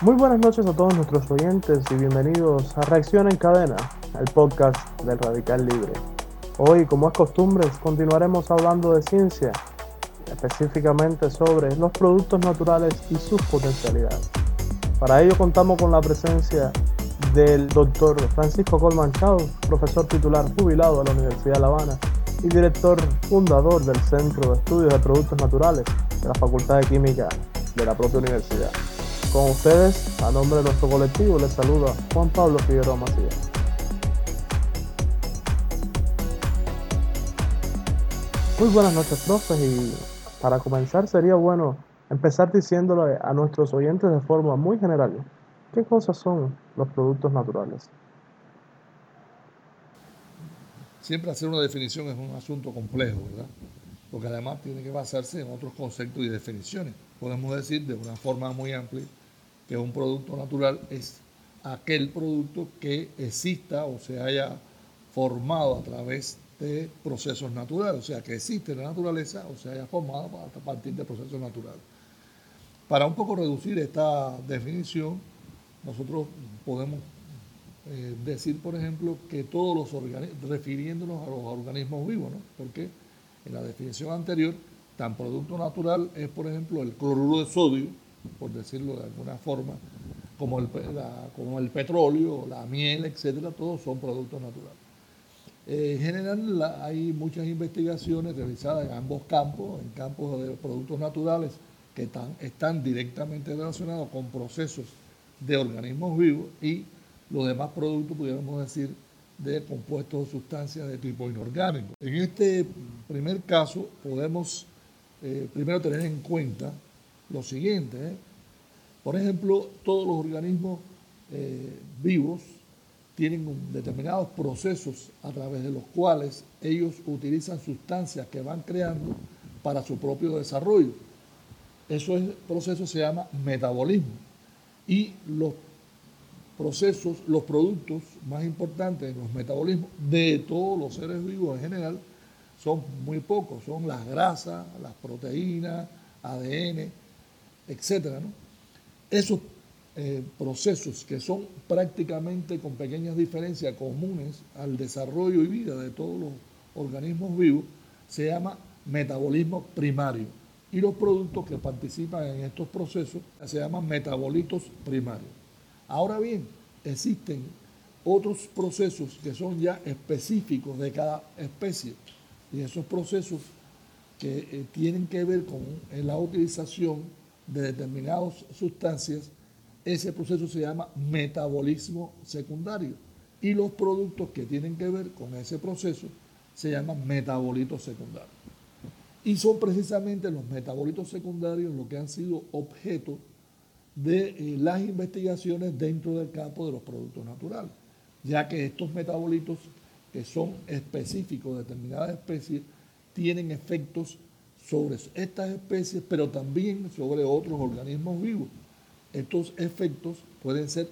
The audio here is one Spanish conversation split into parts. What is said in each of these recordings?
Muy buenas noches a todos nuestros oyentes y bienvenidos a Reacción en Cadena, el podcast del Radical Libre. Hoy, como es costumbre, continuaremos hablando de ciencia, específicamente sobre los productos naturales y sus potencialidades. Para ello contamos con la presencia del doctor Francisco Colman Chao, profesor titular jubilado de la Universidad de La Habana y director fundador del Centro de Estudios de Productos Naturales de la Facultad de Química de la propia universidad. Con ustedes, a nombre de nuestro colectivo, les saluda Juan Pablo Figueroa Macías. Muy buenas noches, profes, y para comenzar sería bueno empezar diciéndole a nuestros oyentes de forma muy general, ¿qué cosas son los productos naturales? Siempre hacer una definición es un asunto complejo, ¿verdad? Porque además tiene que basarse en otros conceptos y definiciones. Podemos decir de una forma muy amplia que un producto natural es aquel producto que exista o se haya formado a través de procesos naturales, o sea, que existe en la naturaleza o se haya formado a partir de procesos naturales. Para un poco reducir esta definición, nosotros podemos eh, decir, por ejemplo, que todos los organismos, refiriéndonos a los organismos vivos, ¿no? Porque en la definición anterior, tan producto natural es, por ejemplo, el cloruro de sodio, por decirlo de alguna forma, como el, como el petróleo, la miel, etcétera, todos son productos naturales. Eh, en general hay muchas investigaciones realizadas en ambos campos, en campos de productos naturales que están, están directamente relacionados con procesos de organismos vivos y los demás productos, pudiéramos decir, de compuestos o sustancias de tipo inorgánico. En este primer caso podemos eh, primero tener en cuenta lo siguiente. ¿eh? Por ejemplo, todos los organismos eh, vivos tienen determinados procesos a través de los cuales ellos utilizan sustancias que van creando para su propio desarrollo. Eso es, proceso se llama metabolismo. Y los procesos, los productos más importantes en los metabolismos de todos los seres vivos en general son muy pocos, son las grasas, las proteínas, ADN, etcétera. Esos eh, procesos que son prácticamente con pequeñas diferencias comunes al desarrollo y vida de todos los organismos vivos se llama metabolismo primario. Y los productos que participan en estos procesos se llaman metabolitos primarios. Ahora bien, existen otros procesos que son ya específicos de cada especie. Y esos procesos que eh, tienen que ver con la utilización de determinadas sustancias, ese proceso se llama metabolismo secundario. Y los productos que tienen que ver con ese proceso se llaman metabolitos secundarios. Y son precisamente los metabolitos secundarios los que han sido objeto de eh, las investigaciones dentro del campo de los productos naturales, ya que estos metabolitos que son específicos de determinadas especies tienen efectos sobre estas especies, pero también sobre otros organismos vivos. Estos efectos pueden ser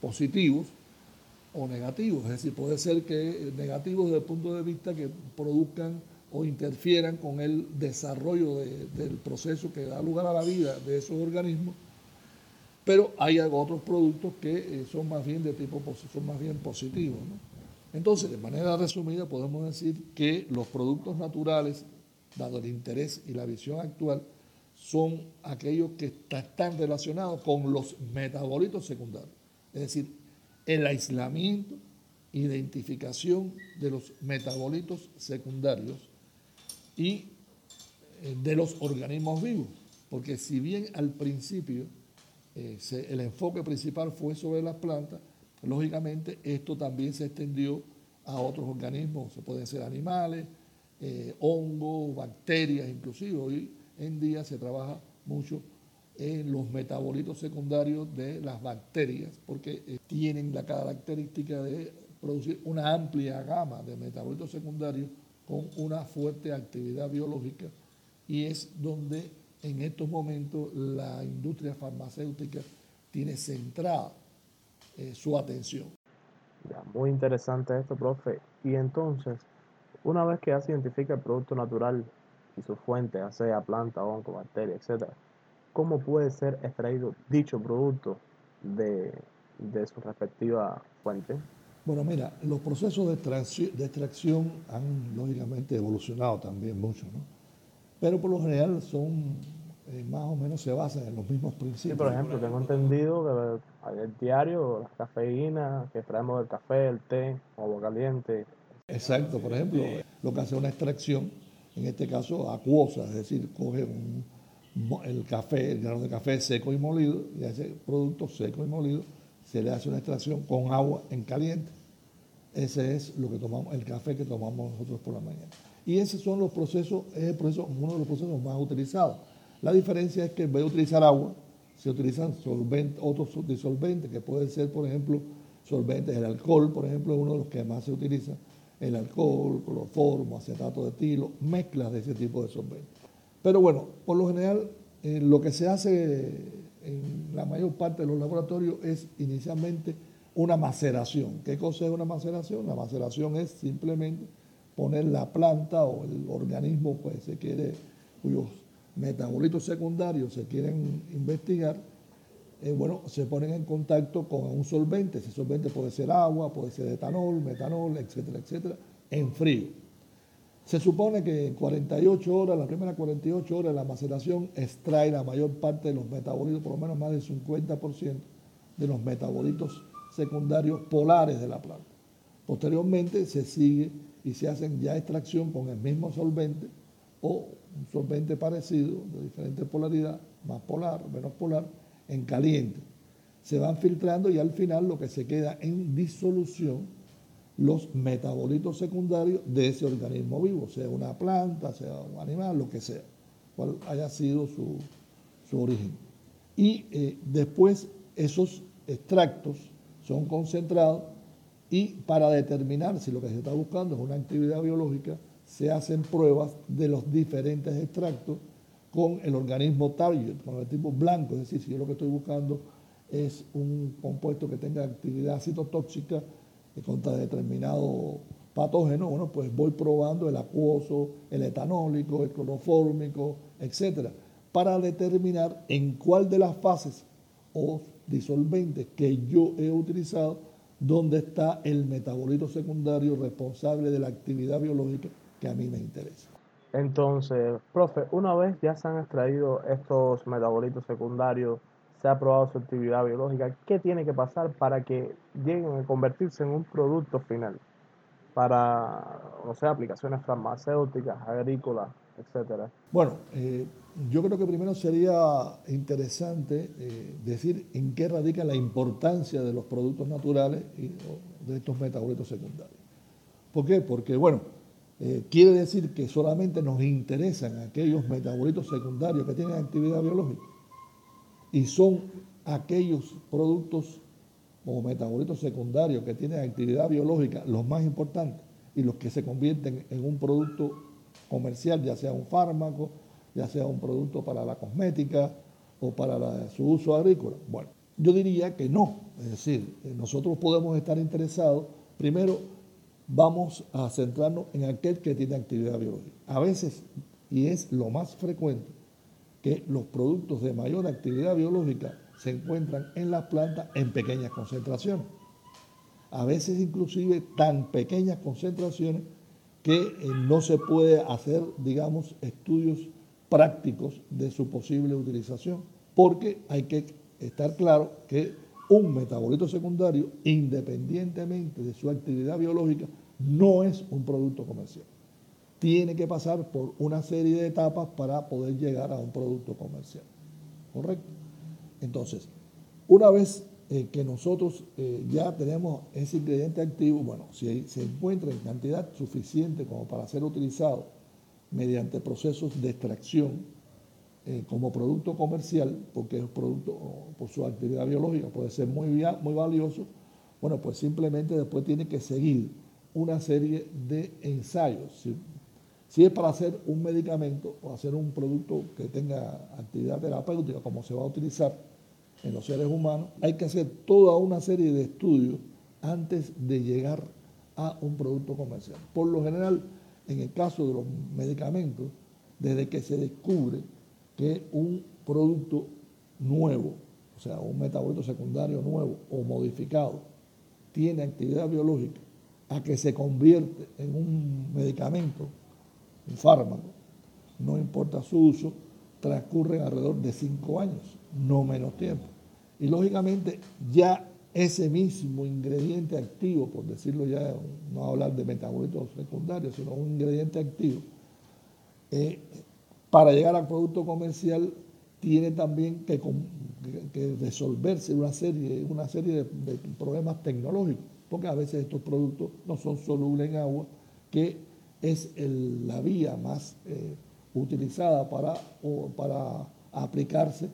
positivos o negativos, es decir, puede ser que eh, negativos desde el punto de vista que produzcan o interfieran con el desarrollo del proceso que da lugar a la vida de esos organismos, pero hay otros productos que eh, son más bien de tipo son más bien positivos. Entonces, de manera resumida, podemos decir que los productos naturales dado el interés y la visión actual, son aquellos que están relacionados con los metabolitos secundarios. Es decir, el aislamiento, identificación de los metabolitos secundarios y eh, de los organismos vivos. Porque si bien al principio eh, el enfoque principal fue sobre las plantas, lógicamente esto también se extendió a otros organismos, se pueden ser animales, eh, hongos, bacterias, inclusive hoy en día se trabaja mucho en los metabolitos secundarios de las bacterias, porque eh, tienen la característica de producir una amplia gama de metabolitos secundarios con una fuerte actividad biológica y es donde en estos momentos la industria farmacéutica tiene centrada eh, su atención. muy interesante esto, profe. Y entonces, una vez que ya se identifica el producto natural y su fuente, sea planta, hongo, bacteria, etc., ¿cómo puede ser extraído dicho producto de, de su respectiva fuente? Bueno, mira, los procesos de, de extracción han lógicamente evolucionado también mucho, ¿no? Pero por lo general son, eh, más o menos se basan en los mismos principios. Sí, por ejemplo, tengo entendido que el diario, la cafeína que traemos del café, el té, agua caliente. Exacto, por ejemplo, lo que hace una extracción, en este caso acuosa, es decir, coge el café, el grano de café seco y molido, y a ese producto seco y molido se le hace una extracción con agua en caliente. Ese es lo que tomamos, el café que tomamos nosotros por la mañana. Y esos son los procesos, es el proceso, uno de los procesos más utilizados. La diferencia es que en vez de utilizar agua, se utilizan otros disolventes, que pueden ser, por ejemplo, solventes. El alcohol, por ejemplo, es uno de los que más se utiliza. El alcohol, cloroformo, acetato de etilo, mezclas de ese tipo de solventes. Pero bueno, por lo general, eh, lo que se hace en la mayor parte de los laboratorios es inicialmente una maceración. ¿Qué cosa es una maceración? La maceración es simplemente poner la planta o el organismo pues, se quiere, cuyos metabolitos secundarios se quieren investigar, eh, bueno, se ponen en contacto con un solvente. Ese solvente puede ser agua, puede ser etanol, metanol, etcétera, etcétera, en frío. Se supone que en 48 horas, las primeras 48 horas, la maceración extrae la mayor parte de los metabolitos, por lo menos más del 50% de los metabolitos secundarios polares de la planta. Posteriormente se sigue y se hacen ya extracción con el mismo solvente o un solvente parecido, de diferente polaridad, más polar, menos polar, en caliente. Se van filtrando y al final lo que se queda en disolución los metabolitos secundarios de ese organismo vivo, sea una planta, sea un animal, lo que sea, cual haya sido su, origen. Y eh, después esos extractos son concentrados y para determinar si lo que se está buscando es una actividad biológica, se hacen pruebas de los diferentes extractos con el organismo target, con el tipo blanco, es decir, si yo lo que estoy buscando es un compuesto que tenga actividad citotóxica, contra determinado patógeno, bueno, pues voy probando el acuoso, el etanólico, el clorofórmico, etcétera, para determinar en cuál de las fases o disolventes que yo he utilizado, dónde está el metabolito secundario responsable de la actividad biológica que a mí me interesa. Entonces, profe, una vez ya se han extraído estos metabolitos secundarios se ha probado su actividad biológica, ¿qué tiene que pasar para que lleguen a convertirse en un producto final? Para, no sé, aplicaciones farmacéuticas, agrícolas, etcétera. Bueno, eh, yo creo que primero sería interesante eh, decir en qué radica la importancia de los productos naturales y de estos metabolitos secundarios. ¿Por qué? Porque, bueno, eh, quiere decir que solamente nos interesan aquellos metabolitos secundarios que tienen actividad biológica y son aquellos productos o metabolitos secundarios que tienen actividad biológica los más importantes y los que se convierten en un producto comercial, ya sea un fármaco, ya sea un producto para la cosmética o para su uso agrícola. Bueno, yo diría que no. Es decir, eh, nosotros podemos estar interesados, primero vamos a centrarnos en aquel que tiene actividad biológica. A veces, y es lo más frecuente, que los productos de mayor actividad biológica se encuentran en las plantas en pequeñas concentraciones. A veces inclusive tan pequeñas concentraciones que eh, no se puede hacer, digamos, estudios prácticos de su posible utilización, porque hay que estar claro que un metabolito secundario, independientemente de su actividad biológica, no es un producto comercial tiene que pasar por una serie de etapas para poder llegar a un producto comercial. ¿Correcto? Entonces, una vez eh, que nosotros eh, ya tenemos ese ingrediente activo, bueno, si se encuentra en cantidad suficiente como para ser utilizado mediante procesos de extracción eh, como producto comercial, porque es producto por su actividad biológica, puede ser muy, muy valioso, bueno, pues simplemente después tiene que seguir una serie de ensayos. Si es para hacer un medicamento o hacer un producto que tenga actividad terapéutica, como se va a utilizar en los seres humanos, hay que hacer toda una serie de estudios antes de llegar a un producto comercial. Por lo general, en el caso de los medicamentos, desde que se descubre que un producto nuevo, o sea, un metabolito secundario nuevo o modificado, tiene actividad biológica, a que se convierte en un medicamento, un fármaco, no importa su uso, transcurren alrededor de cinco años, no menos tiempo. Y lógicamente ya ese mismo ingrediente activo, por decirlo ya, no hablar de metabolitos secundarios, sino un ingrediente activo, eh, para llegar al producto comercial tiene también que, resolverse una serie, de, problemas tecnológicos, porque a veces estos productos no son solubles en agua, que es la vía más eh, utilizada para aplicarse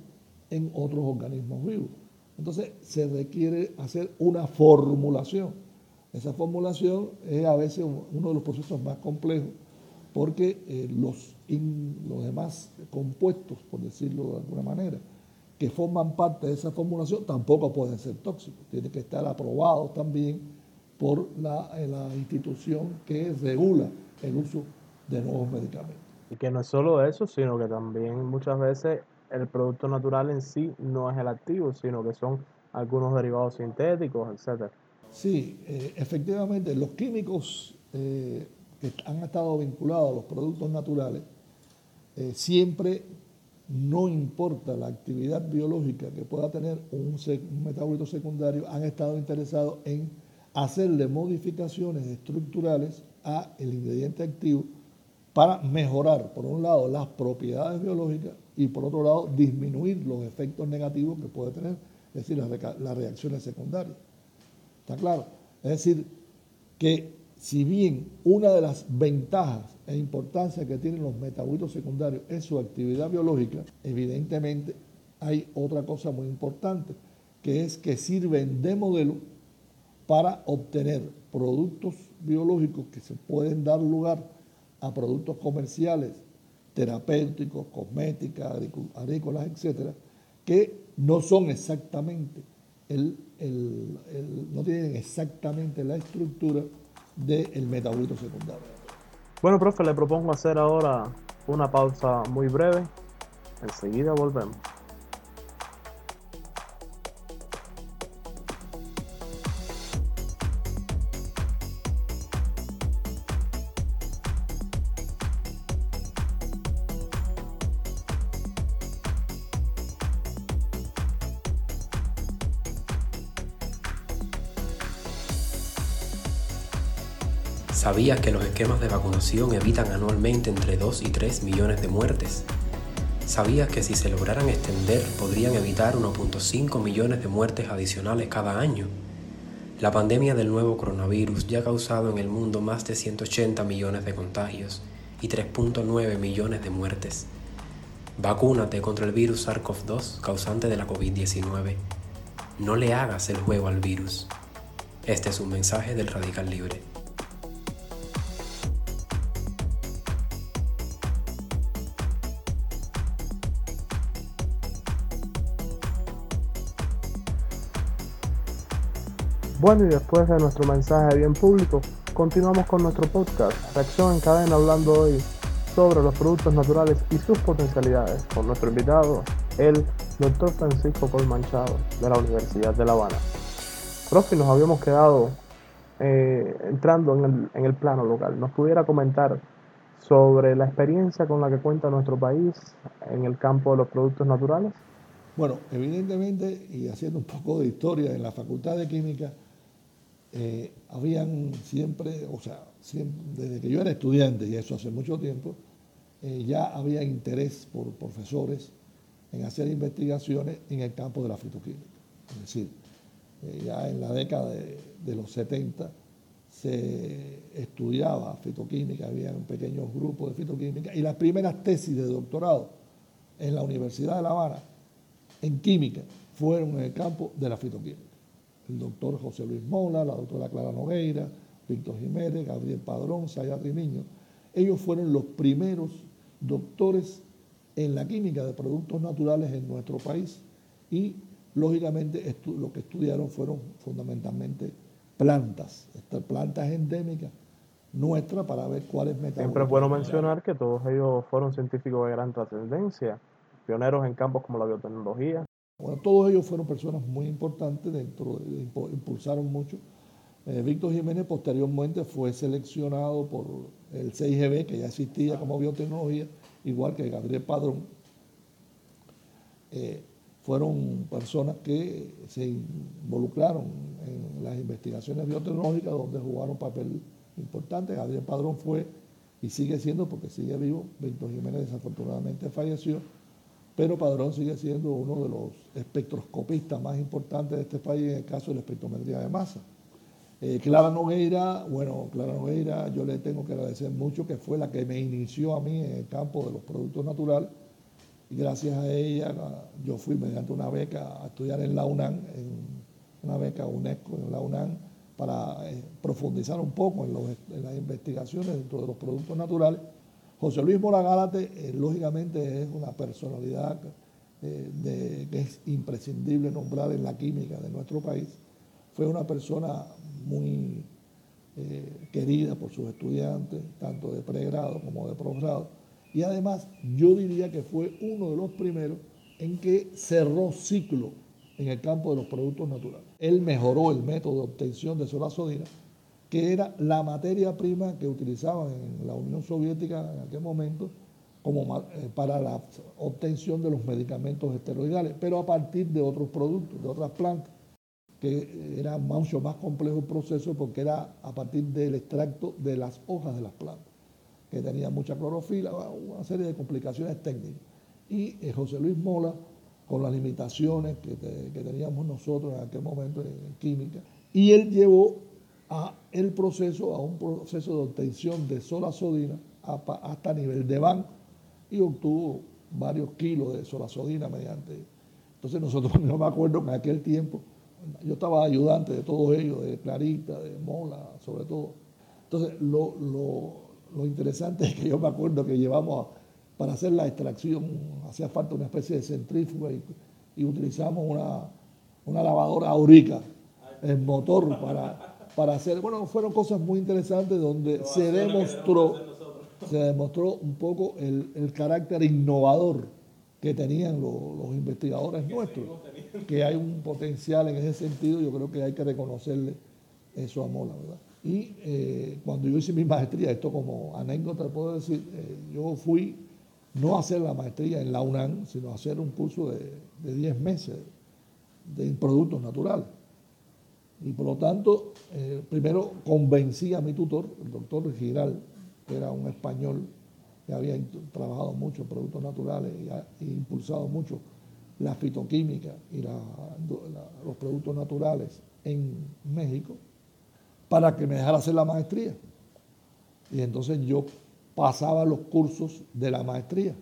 en otros organismos vivos. Entonces se requiere hacer una formulación. Esa formulación es a veces uno de los procesos más complejos porque eh, los, los demás compuestos, por decirlo de alguna manera, que forman parte de esa formulación tampoco pueden ser tóxicos. Tienen que estar aprobados también por la, eh, la institución que regula el uso de nuevos medicamentos. Y que no es solo eso, sino que también muchas veces el producto natural en sí no es el activo, sino que son algunos derivados sintéticos, etc. Sí, eh, efectivamente, los químicos eh, que han estado vinculados a los productos naturales, eh, siempre no importa la actividad biológica que pueda tener un, un metabolito secundario, han estado interesados en hacerle modificaciones estructurales a el ingrediente activo para mejorar, por un lado, las propiedades biológicas y por otro lado, disminuir los efectos negativos que puede tener, es decir, las, reacciones secundarias. ¿Está claro? Es decir, que si bien una de las ventajas e importancia que tienen los metabolitos secundarios es su actividad biológica, evidentemente hay otra cosa muy importante, que es que sirven de modelo para obtener productos biológicos que se pueden dar lugar a productos comerciales, terapéuticos, cosméticas, agrícolas, etcétera, que no son exactamente el, no tienen exactamente la estructura del metabolito secundario. Bueno, profe, le propongo hacer ahora una pausa muy breve. Enseguida volvemos. ¿Sabías que los esquemas de vacunación evitan anualmente entre 2 y 3 millones de muertes? ¿Sabías que si se lograran extender podrían evitar 1.5 millones de muertes adicionales cada año? La pandemia del nuevo coronavirus ya ha causado en el mundo más de 180 millones de contagios y 3.9 millones de muertes. Vacúnate contra el virus SARS-CoV-2 causante de la COVID-19. No le hagas el juego al virus. Este es un mensaje del Radical Libre. Bueno, y después de nuestro mensaje bien público, continuamos con nuestro podcast, Reacción en Cadena, hablando hoy sobre los productos naturales y sus potencialidades, con nuestro invitado, el doctor Francisco Paul Manchado, de la Universidad de La Habana. Profe, nos habíamos quedado eh, entrando en el, en el plano local. ¿Nos pudiera comentar sobre la experiencia con la que cuenta nuestro país en el campo de los productos naturales? Bueno, evidentemente, y haciendo un poco de historia, en la Facultad de Química eh, habían siempre, o sea, desde que yo era estudiante, y eso hace mucho tiempo, eh, ya había interés por profesores en hacer investigaciones en el campo de la fitoquímica. Es decir, eh, ya en la década de, los 70 se estudiaba fitoquímica, había un pequeño grupo de fitoquímica, y las primeras tesis de doctorado en la Universidad de La Habana en química fueron en el campo de la fitoquímica el doctor José Luis Mola, la doctora Clara Nogueira, Víctor Jiménez, Gabriel Padrón, Sayat Rimiño. Ellos fueron los primeros doctores en la química de productos naturales en nuestro país y lógicamente lo que estudiaron fueron fundamentalmente plantas, plantas endémicas nuestras para ver cuáles. Siempre es bueno mencionar que todos ellos fueron científicos de gran trascendencia, pioneros en campos como la biotecnología, Bueno, todos ellos fueron personas muy importantes dentro, de, impulsaron mucho. Eh, Víctor Jiménez posteriormente fue seleccionado por el CIGB, que ya existía como biotecnología, igual que Gabriel Padrón. Eh, fueron personas que se involucraron en las investigaciones biotecnológicas donde jugaron papel importante. Gabriel Padrón fue y sigue siendo, porque sigue vivo, Víctor Jiménez desafortunadamente falleció, pero Padrón sigue siendo uno de los espectroscopistas más importantes de este país en el caso de la espectrometría de masa. Eh, Clara Nogueira, bueno, Clara Nogueira, yo le tengo que agradecer mucho que fue la que me inició a mí en el campo de los productos naturales y gracias a ella yo fui mediante una beca a estudiar en la UNAM, en una beca UNESCO en la UNAM, para eh, profundizar un poco en, las investigaciones dentro de los productos naturales. José Luis Mora eh, lógicamente, es una personalidad eh, que es imprescindible nombrar en la química de nuestro país. Fue una persona muy querida por sus estudiantes, tanto de pregrado como de posgrado. Y además, yo diría que fue uno de los primeros en que cerró ciclo en el campo de los productos naturales. Él mejoró el método de obtención de solasodina, que era la materia prima que utilizaban en la Unión Soviética en aquel momento como eh, para la obtención de los medicamentos esteroidales, pero a partir de otros productos, de otras plantas, que era mucho más complejo el proceso porque era a partir del extracto de las hojas de las plantas, que tenía mucha clorofila, una serie de complicaciones técnicas. Y eh, José Luis Mola con las limitaciones que, teníamos nosotros en aquel momento en, química. Y él llevó a el proceso, a un proceso de obtención de solasodina hasta nivel de banco y obtuvo varios kilos de solasodina mediante. Entonces nosotros, no me acuerdo en aquel tiempo, yo estaba ayudante de todos ellos, de Clarita, de Mola, sobre todo. Entonces lo, lo interesante es que yo me acuerdo que llevamos a para hacer la extracción hacía falta una especie de centrífuga y, utilizamos una, lavadora aurica, el motor para, para hacer, bueno, fueron cosas muy interesantes donde se demostró, se demostró un poco el, carácter innovador que tenían los investigadores nuestros, que hay un potencial en ese sentido, yo creo que hay que reconocerle eso a Mola, ¿verdad? Y eh, cuando yo hice mi maestría, esto como anécdota puedo decir, eh, yo fui no hacer la maestría en la UNAM, sino hacer un curso de 10 meses de productos naturales. Y por lo tanto, eh, primero convencí a mi tutor, el doctor Giral, que era un español que había trabajado mucho en productos naturales y ha impulsado mucho la fitoquímica y los productos naturales en México, para que me dejara hacer la maestría. Y entonces yo pasaba los cursos de la maestría,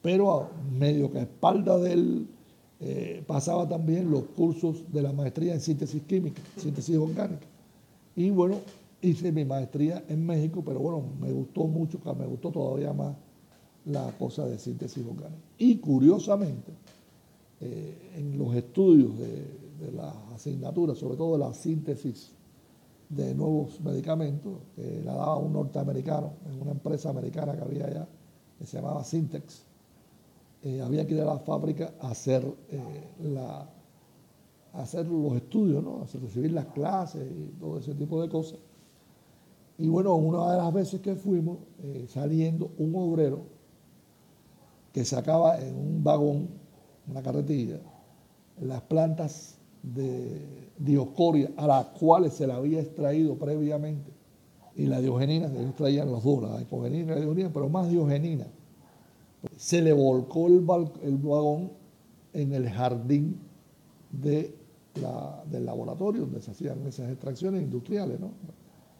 pero medio que a espalda de él eh, pasaba también los cursos de la maestría en síntesis química, síntesis orgánica. Y bueno, hice mi maestría en México, pero bueno, me gustó mucho, me gustó todavía más la cosa de síntesis orgánica. Y curiosamente, eh, en los estudios de, las asignaturas, sobre todo de la síntesis de nuevos medicamentos, que la daba un norteamericano en una empresa americana que había allá, que se llamaba Syntex. Eh, había que ir a la fábrica a hacer, eh, la, hacer los estudios, ¿no? a recibir las clases y todo ese tipo de cosas. Y bueno, una de las veces que fuimos, eh, saliendo un obrero que sacaba en un vagón, una carretilla, las plantas de dioscoria a las cuales se la había extraído previamente. Y la diogenina, ellos traían los dos, la hipogenina y la diogenina, pero más diogenina. Se le volcó el, vagón en el jardín del laboratorio donde se hacían esas extracciones industriales, ¿no?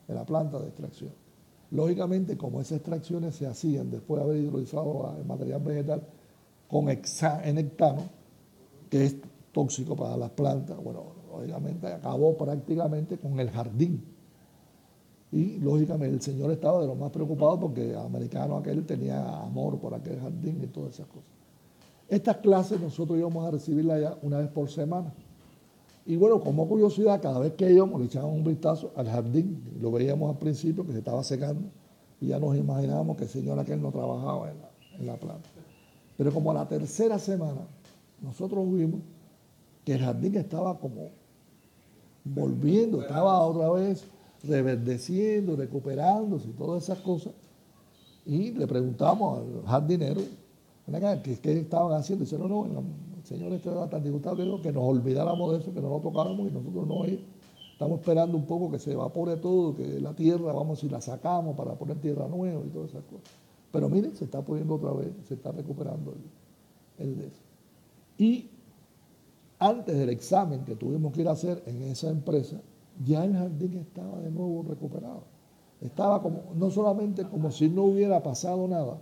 de la planta de extracción. Lógicamente, como esas extracciones se hacían después de haber hidrolizado el material vegetal con hexanectano, que es tóxico para las plantas, bueno, lógicamente acabó prácticamente con el jardín. Y lógicamente el Señor estaba de lo más preocupado porque el americano aquel tenía amor por aquel jardín y todas esas cosas. Estas clases nosotros íbamos a recibirlas ya una vez por semana. Y bueno, como curiosidad, cada vez que íbamos le echábamos un vistazo al jardín, lo veíamos al principio que se estaba secando y ya nos imaginábamos que el señor aquel no trabajaba en la, en la planta. Pero como a la tercera semana nosotros vimos que el jardín estaba como volviendo, estaba otra vez reverdeciendo, recuperándose y todas esas cosas. Y le preguntamos al jardinero, ¿qué, qué estaban haciendo? dice, no, no, el señor estaba tan disgustado que, que nos olvidáramos de eso, que no lo tocáramos y nosotros no estamos esperando un poco que se evapore todo, que la tierra, vamos y la sacamos para poner tierra nueva y todas esas cosas. Pero miren, se está poniendo otra vez, se está recuperando el, el de eso. Y antes del examen que tuvimos que ir a hacer en esa empresa, ya el jardín estaba de nuevo recuperado. Estaba como, no solamente como si no hubiera pasado nada,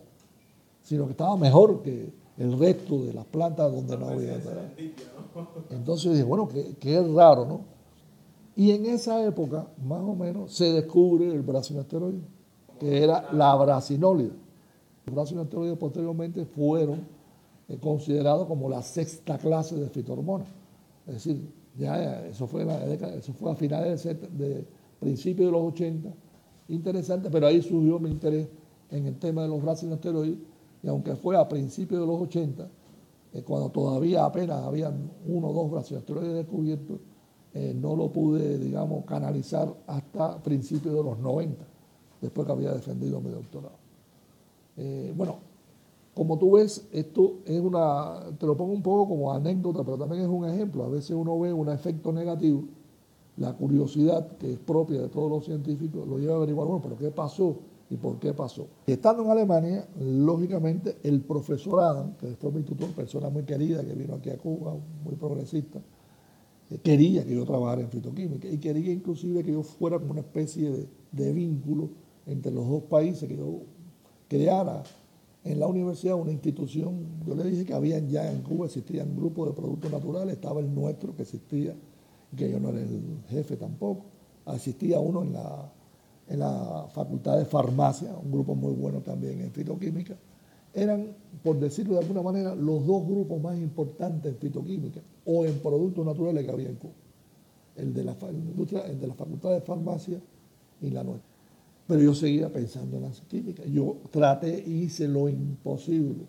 sino que estaba mejor que el resto de las plantas donde no había nada. Entonces dije, bueno, que, es raro, ¿no? Y en esa época, más o menos, se descubre el brasinosteroide, que era la brasinólida. Los brasinosteroides posteriormente fueron eh, considerados como la sexta clase de fitohormonas. Es decir, ya eso fue, la eso fue a finales de, de principios de los 80, interesante, pero ahí surgió mi interés en el tema de los brasinosteroides, y aunque fue a principios de los 80, eh, cuando todavía apenas habían uno o dos brasinosteroides descubiertos, eh, no lo pude, digamos, canalizar hasta principios de los 90, después que había defendido mi doctorado. Eh, bueno, como tú ves, esto es una, te lo pongo un poco como anécdota, pero también es un ejemplo. A veces uno ve un efecto negativo, la curiosidad que es propia de todos los científicos, lo lleva a averiguar, bueno, pero ¿qué pasó? ¿Y por qué pasó? Estando en Alemania, lógicamente, el profesor Adam, que fue mi tutor, persona muy querida, que vino aquí a Cuba, muy progresista, eh, quería que yo trabajara en fitoquímica y quería inclusive que yo fuera como una especie de, de vínculo entre los dos países, que yo creara en la universidad una institución, yo le dije que habían ya en Cuba, existían grupos de productos naturales, estaba el nuestro que existía, que yo no era el jefe tampoco, existía uno en la, en la Facultad de Farmacia, un grupo muy bueno también en fitoquímica, eran, por decirlo de alguna manera, los dos grupos más importantes en fitoquímica o en productos naturales que había en Cuba, el de la, el de la Facultad de Farmacia y la nuestra. Pero yo seguía pensando en la química. Yo traté, hice lo imposible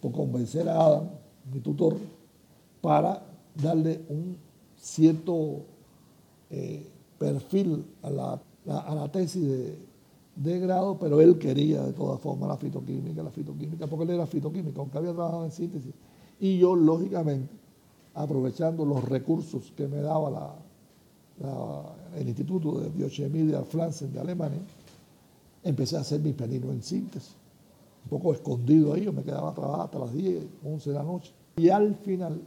por convencer a Adam, mi tutor, para darle un cierto eh, perfil a la, tesis de, grado, pero él quería de todas formas la fitoquímica, la fitoquímica, porque él era fitoquímico, aunque había trabajado en síntesis. Y yo, lógicamente, aprovechando los recursos que me daba el Instituto de Biochemia de Franzen de Alemania, empecé a hacer mi penino en síntesis. Un poco escondido ahí, yo me quedaba a trabajar hasta las 10, 11 de la noche. Y al final,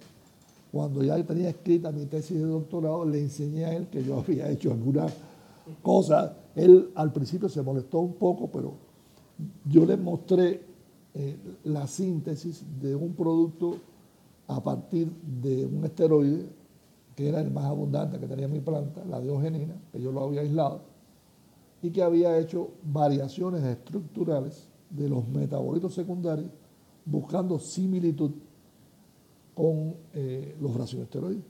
cuando ya tenía escrita mi tesis de doctorado, le enseñé a él que yo había hecho algunas cosas. Él al principio se molestó un poco, pero yo le mostré eh, la síntesis de un producto a partir de un esteroide que era el más abundante que tenía mi planta, la diogenina, que yo lo había aislado y que había hecho variaciones estructurales de los metabolitos secundarios buscando similitud con eh, los racionesteroides.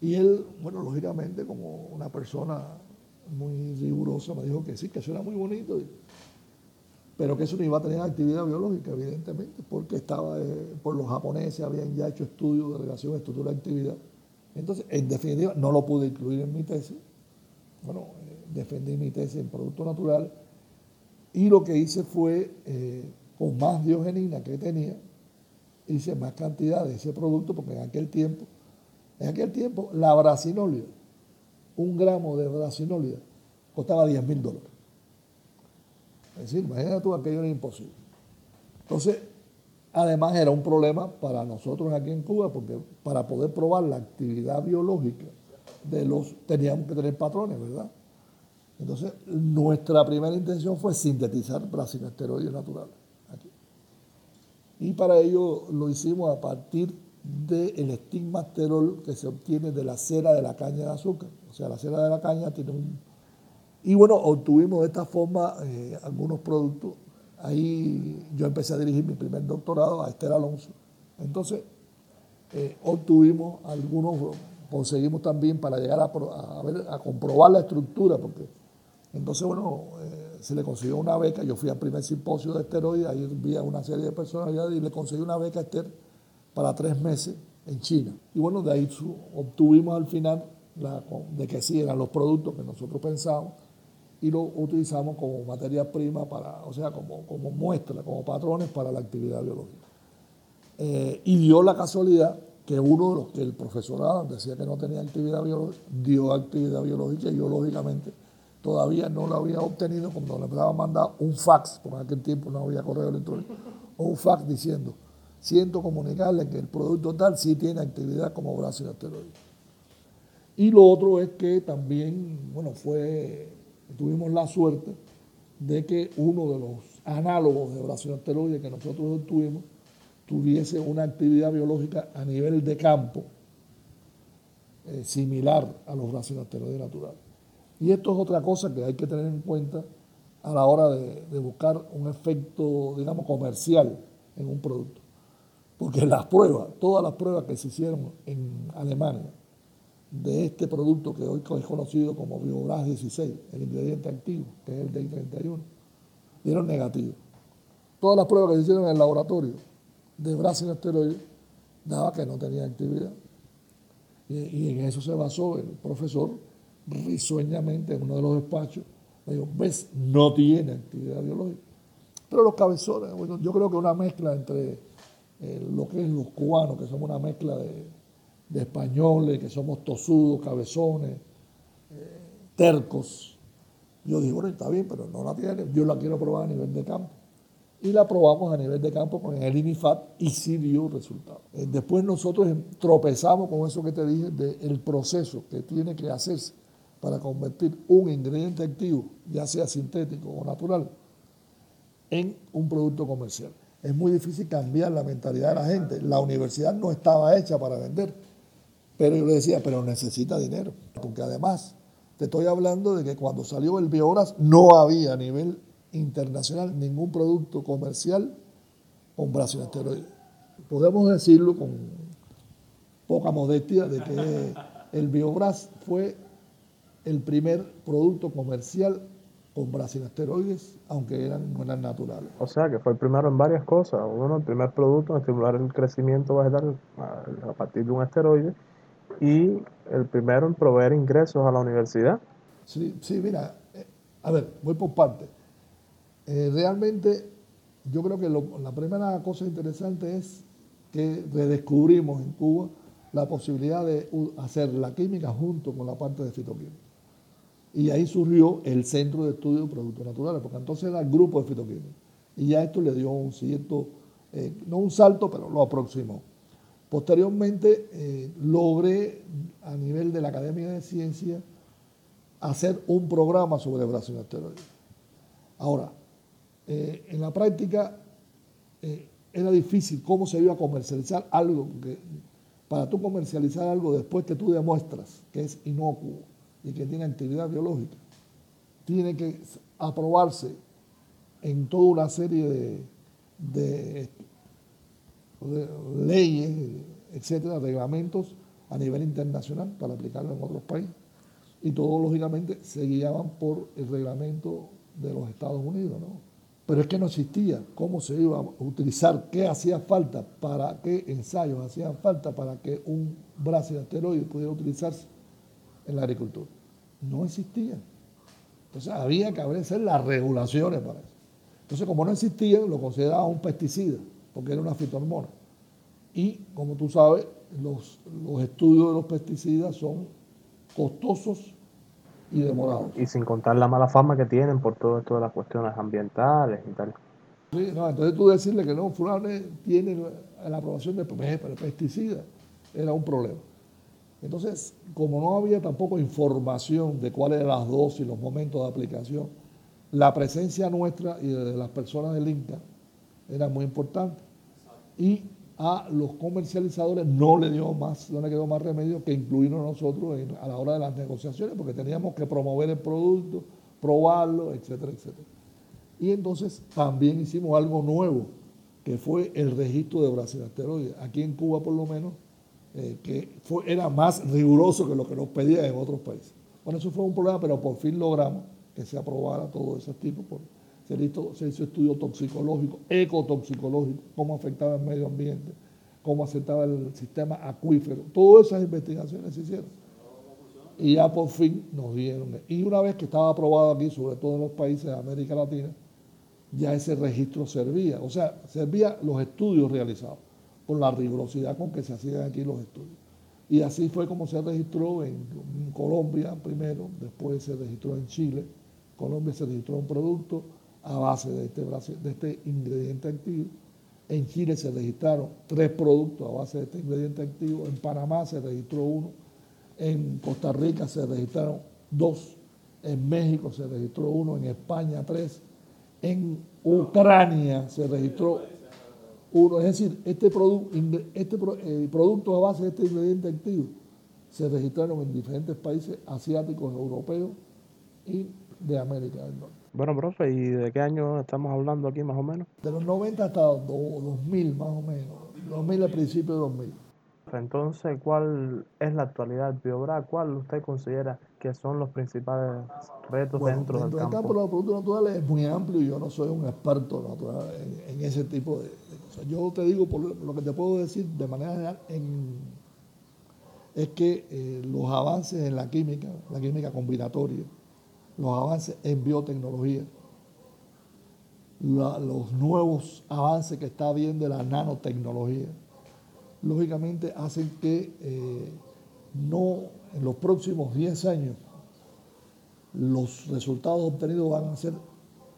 Y él, bueno, lógicamente como una persona muy rigurosa, me dijo que sí, que eso era muy bonito, pero que eso no iba a tener actividad biológica, evidentemente, porque estaba, eh, por los japoneses habían ya hecho estudios de relación estructura-actividad. Entonces, en definitiva, no lo pude incluir en mi tesis, bueno, eh, defendí mi tesis en producto natural y lo que hice fue, eh, con más diogenina que tenía, hice más cantidad de ese producto porque en aquel tiempo, en aquel tiempo la brasinólida, un gramo de brasinólida costaba 10 mil dólares. Es decir, imagínate tú, aquello era imposible. Entonces, además era un problema para nosotros aquí en Cuba porque para poder probar la actividad biológica de los, teníamos que tener patrones, ¿verdad? Entonces, nuestra primera intención fue sintetizar esteroides naturales aquí. Y para ello lo hicimos a partir del estigmasterol que se obtiene de la cera de la caña de azúcar. O sea, la cera de la caña tiene un... Y bueno, obtuvimos de esta forma eh, algunos productos. Ahí yo empecé a dirigir mi primer doctorado a Esther Alonso. Entonces, eh, obtuvimos algunos conseguimos también para llegar a, comprobar la estructura, porque entonces, bueno, eh, se le consiguió una beca, yo fui al primer simposio de esteroides, ahí vi a una serie de personalidades y le conseguí una beca a Esther para tres meses en China. Y bueno, de ahí obtuvimos al final de que sí eran los productos que nosotros pensábamos y lo utilizamos como materia prima para, o sea, como, como muestra, como patrones para la actividad biológica. Eh, y dio la casualidad que uno de los que el profesorado decía que no tenía actividad biológica, dio actividad biológica y yo lógicamente todavía no lo había obtenido cuando le a mandar un fax, porque en aquel tiempo no había correo electrónico, o un fax diciendo, siento comunicarle que el producto tal sí tiene actividad como brazo asteroide. Y lo otro es que también, bueno, fue, tuvimos la suerte de que uno de los análogos de brazo asteroide que nosotros obtuvimos tuviese una actividad biológica a nivel de campo eh, similar a los asteroides naturales. Y esto es otra cosa que hay que tener en cuenta a la hora de, de buscar un efecto, digamos, comercial en un producto. Porque las pruebas, todas las pruebas que se hicieron en Alemania de este producto que hoy es conocido como Biobras 16, el ingrediente activo, que es el DI31, dieron negativo. Todas las pruebas que se hicieron en el laboratorio de Brasil asteroide daba que no tenía actividad. Y, en eso se basó el profesor risueñamente en uno de los despachos. Me dijo, ves, no tiene actividad biológica. Pero los cabezones, bueno, yo creo que una mezcla entre eh, lo que es los cubanos, que somos una mezcla de, españoles, que somos tosudos, cabezones, eh, tercos. Yo dije, bueno, está bien, pero no la tiene, yo la quiero probar a nivel de campo y la probamos a nivel de campo con el INIFAT y sí dio resultados. Eh, después nosotros tropezamos con eso que te dije del proceso que tiene que hacerse para convertir un ingrediente activo, ya sea sintético o natural, en un producto comercial. Es muy difícil cambiar la mentalidad de la gente. La universidad no estaba hecha para vender, pero yo le decía, pero necesita dinero, porque además te estoy hablando de que cuando salió el Bioras no había a nivel internacional ningún producto comercial con brazo. Podemos decirlo con poca modestia de que el Biobras fue el primer producto comercial con esteroides, aunque eran, no eran naturales. O sea, que fue el primero en varias cosas. Uno, el primer producto en estimular el crecimiento vegetal a partir de un esteroide y el primero en proveer ingresos a la universidad. Sí, sí, mira, eh, a ver, voy por partes. Eh, realmente yo creo que la primera cosa interesante es que redescubrimos en Cuba la posibilidad de hacer la química junto con la parte de fitoquímica. Y ahí surgió el Centro de Estudio de Productos Naturales, porque entonces era el grupo de fitoquímica. Y ya esto le dio un cierto, eh, no un salto, pero lo aproximó. Posteriormente eh, logré a nivel de la Academia de Ciencias hacer un programa sobre Brasil asteroides. Ahora, eh, en la práctica eh, era difícil cómo se iba a comercializar algo, porque para tú comercializar algo después que tú demuestras que es inocuo y que tiene actividad biológica, tiene que aprobarse en toda una serie de, leyes, etcétera, reglamentos a nivel internacional para aplicarlo en otros países. Y todo, lógicamente, se guiaban por el reglamento de los Estados Unidos, ¿no? Pero es que no existía cómo se iba a utilizar, qué hacía falta, para qué ensayos hacían falta para que un brazo de pudiera utilizarse en la agricultura. No existía. Entonces había que hacer las regulaciones para eso. Entonces, como no existía, lo consideraba un pesticida, porque era una fitohormona. Y, como tú sabes, los, los estudios de los pesticidas son costosos y demorado. Y sin contar la mala fama que tienen por todo esto de las cuestiones ambientales y tal. Sí, no, entonces tú decirle que no, fulano tiene la aprobación de pesticida, era un problema. Entonces, como no había tampoco información de cuáles eran las dosis, los momentos de aplicación, la presencia nuestra y de las personas del INCA era muy importante. Y a los comercializadores no le dio más, no le quedó más remedio que incluirnos nosotros a la hora de las negociaciones, porque teníamos que promover el producto, probarlo, etcétera, etcétera. Y entonces también hicimos algo nuevo, que fue el registro de Brasil asteroides. Aquí en Cuba, por lo menos, eh, que fue, era más riguroso que lo que nos pedían en otros países. Bueno, eso fue un problema, pero por fin logramos que se aprobara todo ese tipo. Se hizo, estudio toxicológico, ecotoxicológico, cómo afectaba el medio ambiente, cómo aceptaba el sistema acuífero. Todas esas investigaciones se hicieron. Y ya por fin nos dieron. Y una vez que estaba aprobado aquí, sobre todo en los países de América Latina, ya ese registro servía. O sea, servía los estudios realizados, con la rigurosidad con que se hacían aquí los estudios. Y así fue como se registró en, Colombia primero, después se registró en Chile. Colombia se registró un producto a base de este, de este ingrediente activo. En Chile se registraron tres productos a base de este ingrediente activo. En Panamá se registró uno. En Costa Rica se registraron dos. En México se registró uno. En España tres. En Ucrania se registró uno. Es decir, este, este eh, producto a base de este ingrediente activo se registraron en diferentes países asiáticos, europeos y de América del Norte. Bueno, profe, ¿y de qué año estamos hablando aquí más o menos? De los 90 hasta 2000 más o menos, 2000 al principio de 2000. Entonces, ¿cuál es la actualidad del Biobra? ¿Cuál usted considera que son los principales retos dentro, del campo? El campo de los productos naturales es muy amplio y yo no soy un experto natural en, ese tipo de, cosas. Yo te digo, por lo que te puedo decir de manera general, es que eh, los avances en la química, la química combinatoria, los avances en biotecnología, los nuevos avances que está habiendo en la nanotecnología, lógicamente hacen que eh, no en los próximos 10 años los resultados obtenidos van a ser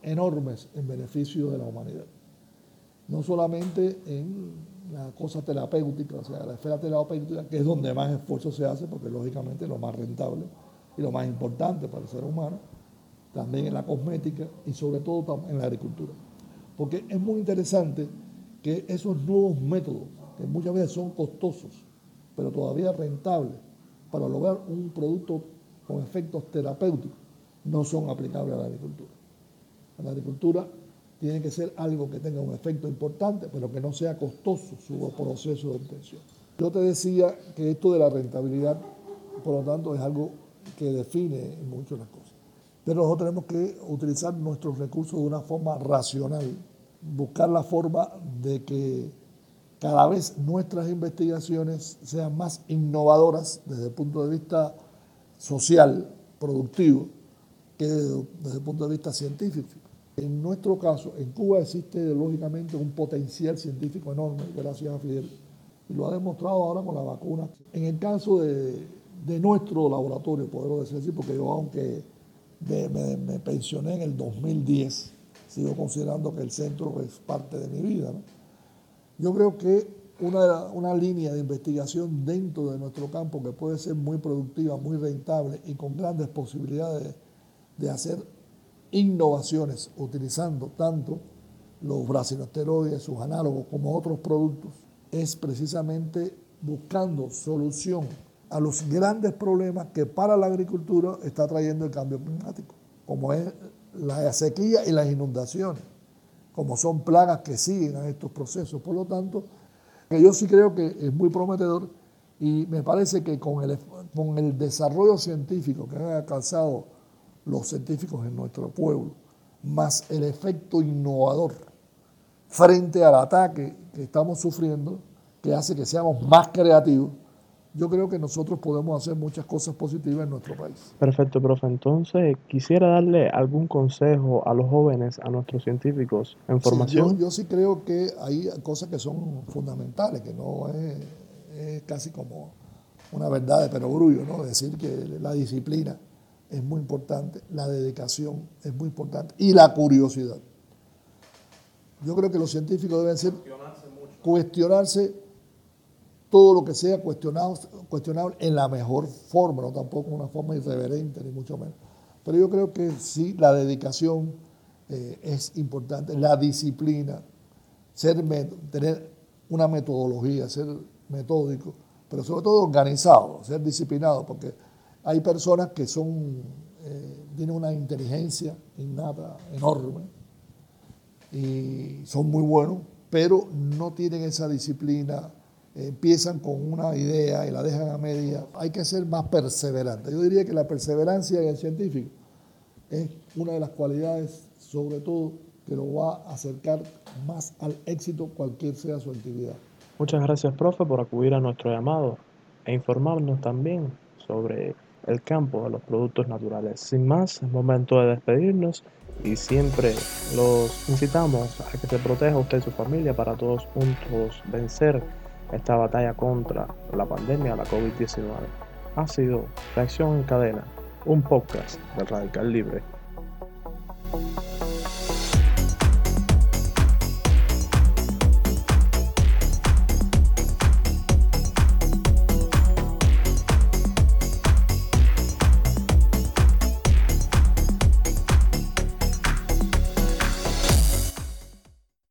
enormes en beneficio de la humanidad. No solamente en la cosa terapéutica, o sea, la esfera terapéutica, que es donde más esfuerzo se hace, porque lógicamente es lo más rentable y lo más importante para el ser humano, también en la cosmética y sobre todo en la agricultura. Porque es muy interesante que esos nuevos métodos, que muchas veces son costosos, pero todavía rentables, para lograr un producto con efectos terapéuticos, no son aplicables a la agricultura. A la agricultura tiene que ser algo que tenga un efecto importante, pero que no sea costoso su proceso de obtención. Yo te decía que esto de la rentabilidad, por lo tanto, es algo que define mucho las cosas. Pero nosotros tenemos que utilizar nuestros recursos de una forma racional, buscar la forma de que cada vez nuestras investigaciones sean más innovadoras desde el punto de vista social, productivo, que desde el punto de vista científico. En nuestro caso, en Cuba existe lógicamente un potencial científico enorme, gracias a Fidel, y lo ha demostrado ahora con la vacuna. En el caso de, de nuestro laboratorio, podemos decir así, porque yo aunque me, pensioné en el 2010, sigo considerando que el centro es parte de mi vida. Yo creo que una, una línea de investigación dentro de nuestro campo que puede ser muy productiva, muy rentable y con grandes posibilidades de hacer innovaciones utilizando tanto los brasinosteroides, sus análogos, como otros productos, es precisamente buscando solución a los grandes problemas que para la agricultura está trayendo el cambio climático, como es la sequía y las inundaciones, como son plagas que siguen a estos procesos. Por lo tanto, yo sí creo que es muy prometedor y me parece que con el, con el desarrollo científico que han alcanzado los científicos en nuestro pueblo, más el efecto innovador frente al ataque que estamos sufriendo, que hace que seamos más creativos, yo creo que nosotros podemos hacer muchas cosas positivas en nuestro país. Perfecto, profe. Entonces, quisiera darle algún consejo a los jóvenes, a nuestros científicos en formación. yo, sí creo que hay cosas que son fundamentales, que no es, casi como una verdad de perogrullo, ¿no? Decir que la disciplina es muy importante, la dedicación es muy importante y la curiosidad. Yo creo que los científicos deben ser cuestionarse todo lo que sea cuestionado, cuestionable en la mejor forma, no tampoco una forma irreverente, ni mucho menos. Pero yo creo que sí, la dedicación eh, es importante, la disciplina, ser, tener una metodología, ser metódico, pero sobre todo organizado, ser disciplinado, porque hay personas que son, eh, tienen una inteligencia innata enorme y son muy buenos, pero no tienen esa disciplina empiezan con una idea y la dejan a media. Hay que ser más perseverante. Yo diría que la perseverancia en el científico es una de las cualidades, sobre todo, que lo va a acercar más al éxito cualquier sea su actividad. Muchas gracias, profe, por acudir a nuestro llamado e informarnos también sobre el campo de los productos naturales. Sin más, es momento de despedirnos y siempre los incitamos a que se proteja usted y su familia para todos juntos vencer esta batalla contra la pandemia, la COVID-19. Ha sido Reacción en Cadena, un podcast del Radical Libre.